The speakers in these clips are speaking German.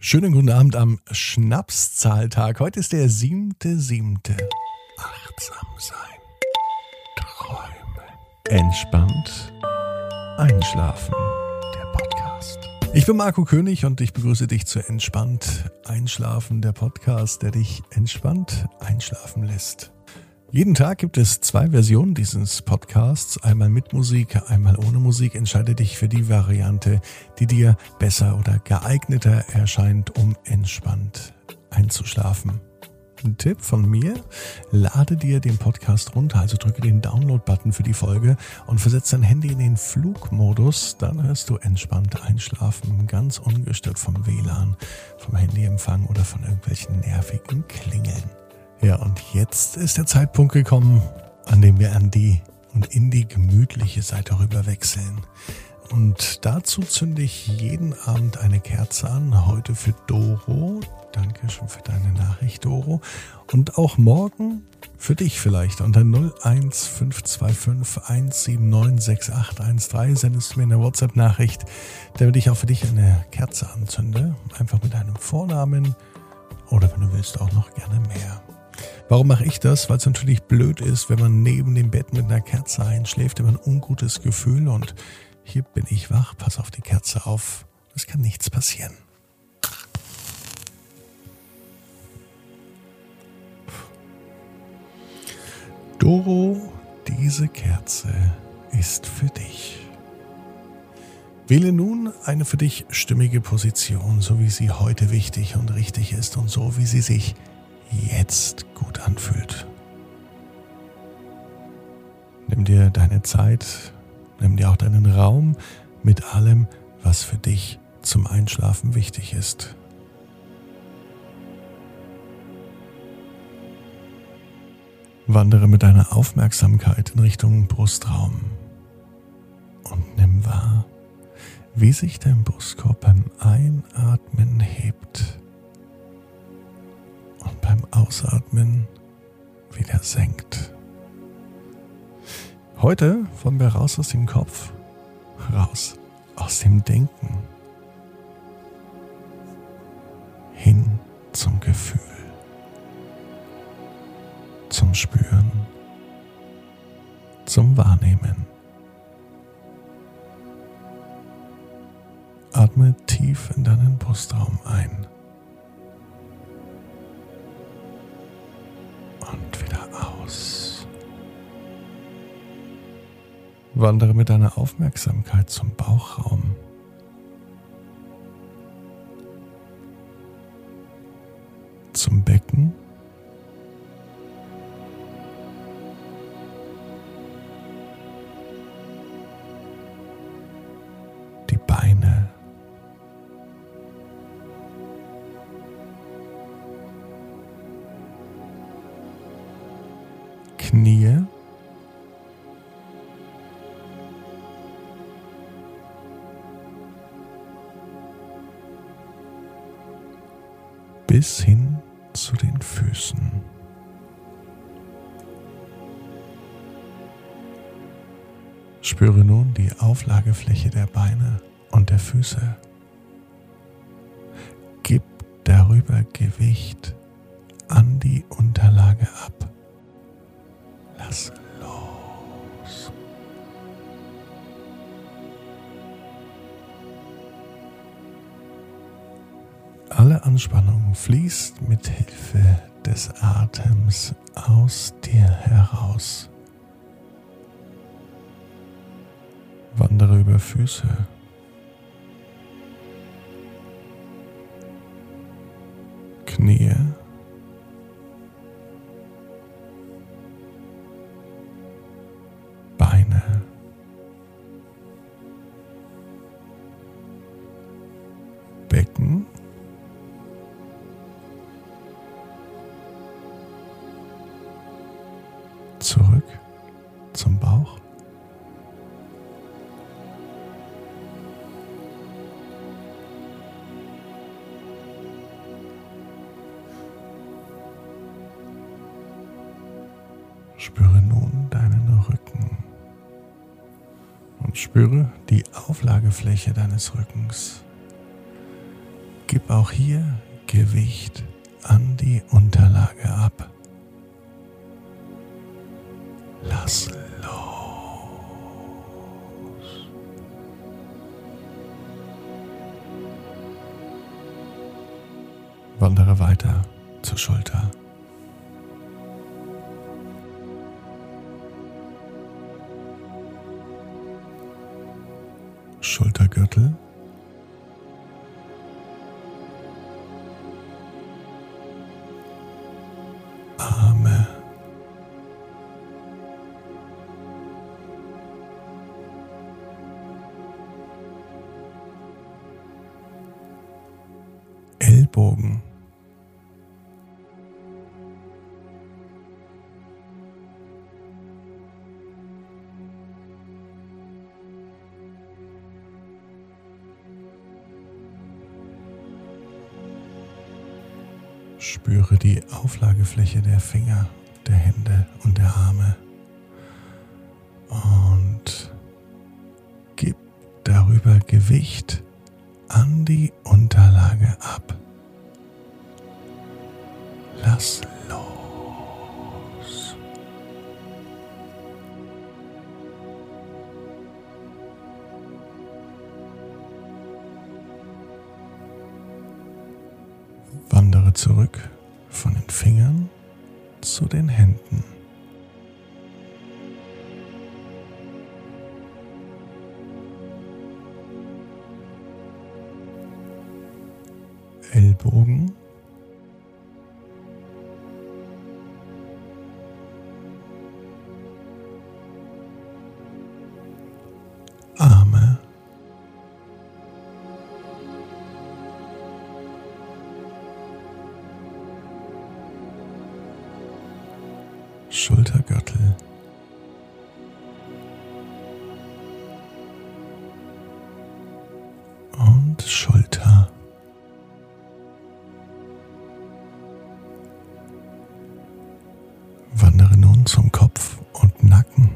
Schönen guten Abend am Schnapszahltag. Heute ist der siebte, siebte. Achtsam sein. Träumen. Entspannt. Einschlafen. Der Podcast. Ich bin Marco König und ich begrüße dich zu Entspannt Einschlafen, der Podcast, der dich entspannt einschlafen lässt. Jeden Tag gibt es zwei Versionen dieses Podcasts, einmal mit Musik, einmal ohne Musik. Entscheide dich für die Variante, die dir besser oder geeigneter erscheint, um entspannt einzuschlafen. Ein Tipp von mir, lade dir den Podcast runter, also drücke den Download-Button für die Folge und versetze dein Handy in den Flugmodus, dann hörst du entspannt einschlafen, ganz ungestört vom WLAN, vom Handyempfang oder von irgendwelchen nervigen Klingeln. Ja, und jetzt ist der Zeitpunkt gekommen, an dem wir an die und in die gemütliche Seite rüber wechseln. Und dazu zünde ich jeden Abend eine Kerze an. Heute für Doro. Danke schon für deine Nachricht, Doro. Und auch morgen für dich vielleicht. Unter 01525 179 6813 sendest du mir eine WhatsApp-Nachricht, damit ich auch für dich eine Kerze anzünde. Einfach mit deinem Vornamen oder wenn du willst auch noch gerne mehr. Warum mache ich das? Weil es natürlich blöd ist, wenn man neben dem Bett mit einer Kerze einschläft, immer ein ungutes Gefühl und hier bin ich wach, pass auf die Kerze auf, es kann nichts passieren. Doro, diese Kerze ist für dich. Wähle nun eine für dich stimmige Position, so wie sie heute wichtig und richtig ist und so wie sie sich jetzt gut anfühlt. Nimm dir deine Zeit, nimm dir auch deinen Raum mit allem, was für dich zum Einschlafen wichtig ist. Wandere mit deiner Aufmerksamkeit in Richtung Brustraum und nimm wahr, wie sich dein Brustkorb beim Einatmen hebt und beim Ausatmen wieder senkt. Heute wollen wir raus aus dem Kopf, raus aus dem Denken, hin zum Gefühl, zum Spüren, zum Wahrnehmen. Atme tief in deinen Brustraum ein. Wandere mit deiner Aufmerksamkeit zum Bauchraum. Zum Becken. Die Beine. Knie. Bis hin zu den Füßen. Spüre nun die Auflagefläche der Beine und der Füße. Gib darüber Gewicht an die Unterlage ab. Lass los. Anspannung fließt mit Hilfe des Atems aus dir heraus. Wandere über Füße. Knie. Und spüre die Auflagefläche deines Rückens. gib auch hier Gewicht an die Unterlage ab. Lass los. Wandere weiter zur Schulter. Schultergürtel. Arme. Ellbogen. Spüre die Auflagefläche der Finger, der Hände und der Arme und gib darüber Gewicht an die Unterlage ab. Lass los. Wandere zurück von den Fingern zu den Händen. Ellbogen. Zum Kopf und Nacken.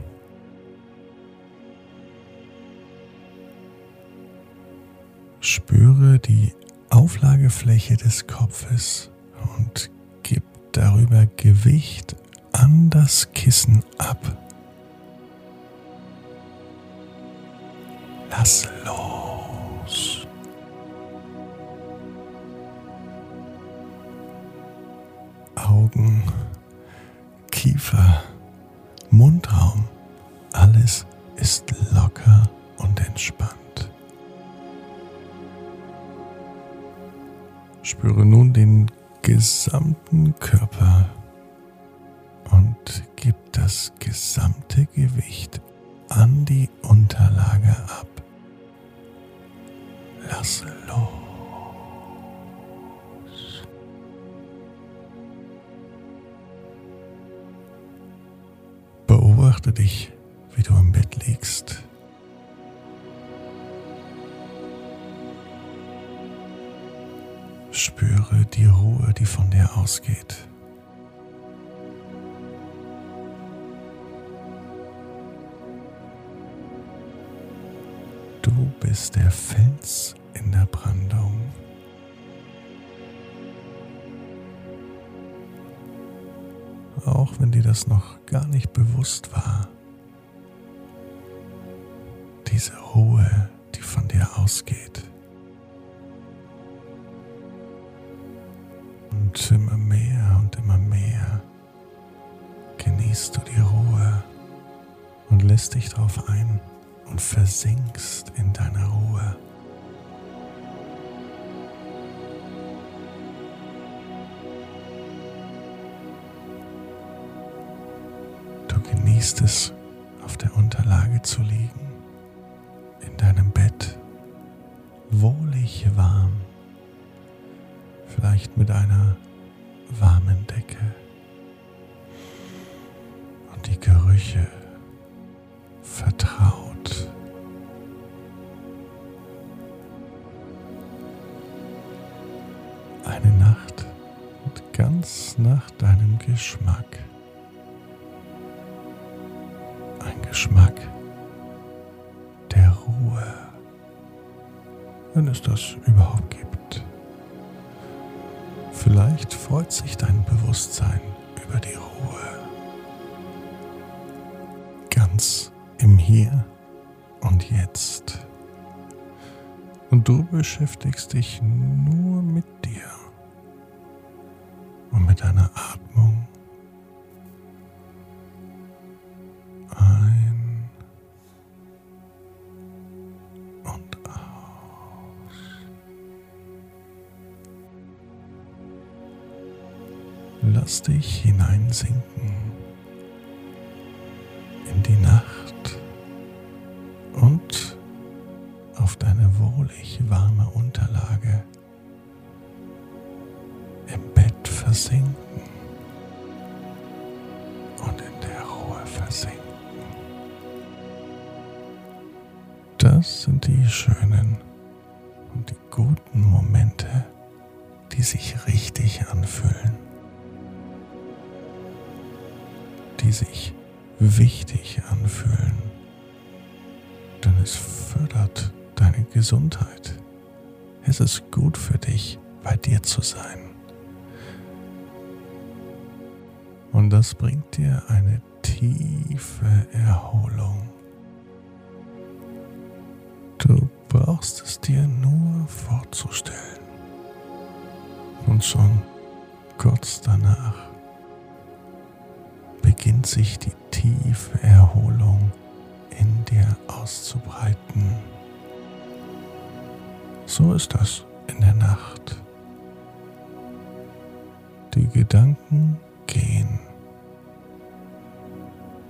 Spüre die Auflagefläche des Kopfes und gib darüber Gewicht an das Kissen ab. Lass los. Augen, Kiefer, Mundraum, alles ist locker und entspannt. Spüre nun den gesamten Körper und gib das gesamte Gewicht an die Unterlage ab. Lass los. Beobachte dich, wie du im Bett liegst. Spüre die Ruhe, die von dir ausgeht. Du bist der Fels in der Brandung. Auch wenn dir das noch gar nicht bewusst war. Diese Ruhe, die von dir ausgeht. Und immer mehr und immer mehr genießt du die Ruhe und lässt dich darauf ein und versinkst in deiner Ruhe. Genießt es, auf der Unterlage zu liegen, in deinem Bett, wohlig warm, vielleicht mit einer warmen Decke und die Gerüche vertraut. Eine Nacht und ganz nach deinem Geschmack. Geschmack der Ruhe, wenn es das überhaupt gibt. Vielleicht freut sich dein Bewusstsein über die Ruhe. Ganz im Hier und Jetzt. Und du beschäftigst dich nur mit dir und mit deiner Atmung. Lass dich hineinsinken in die Nacht und auf deine wohlig warme Unterlage im Bett versinken und in der Ruhe versinken. Das sind die schönen und die guten Momente, die sich richtig anfühlen, die sich wichtig anfühlen, denn es fördert deine Gesundheit. Es ist gut für dich, bei dir zu sein. Und das bringt dir eine tiefe Erholung. Du brauchst es dir nur vorzustellen. Und schon kurz danach beginnt sich die tiefe Erholung in dir auszubreiten. So ist das in der Nacht. Die Gedanken gehen.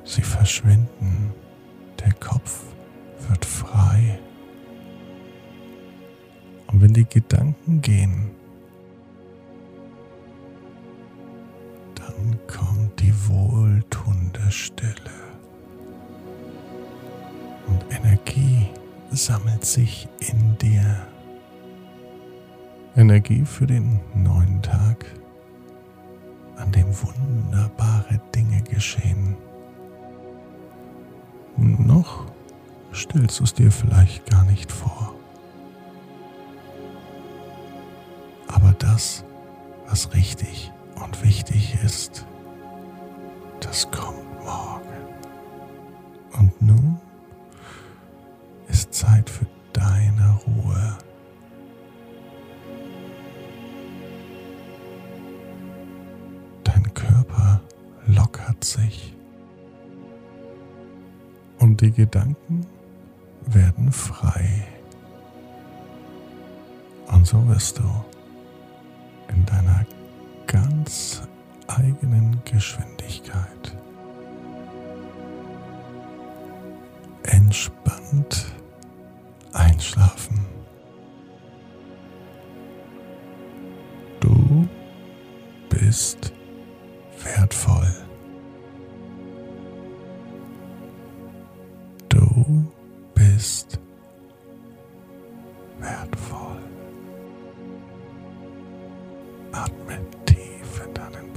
Sie verschwinden. Der Kopf wird frei. Und wenn die Gedanken gehen, dann kommt die wohltuende Stille. Und Energie sammelt sich in dir. Energie für den neuen Tag, an dem wunderbare Dinge geschehen. Noch stellst du es dir vielleicht gar nicht vor. Aber das, was richtig und wichtig ist, das kommt morgen. Und nun ist Zeit für deine Ruhe. Dein Körper lockert sich und die Gedanken werden frei. Und so wirst du in deiner ganz eigenen Geschwindigkeit entspannt einschlafen. Du bist wertvoll. Du bist wertvoll. Atme tief in deinen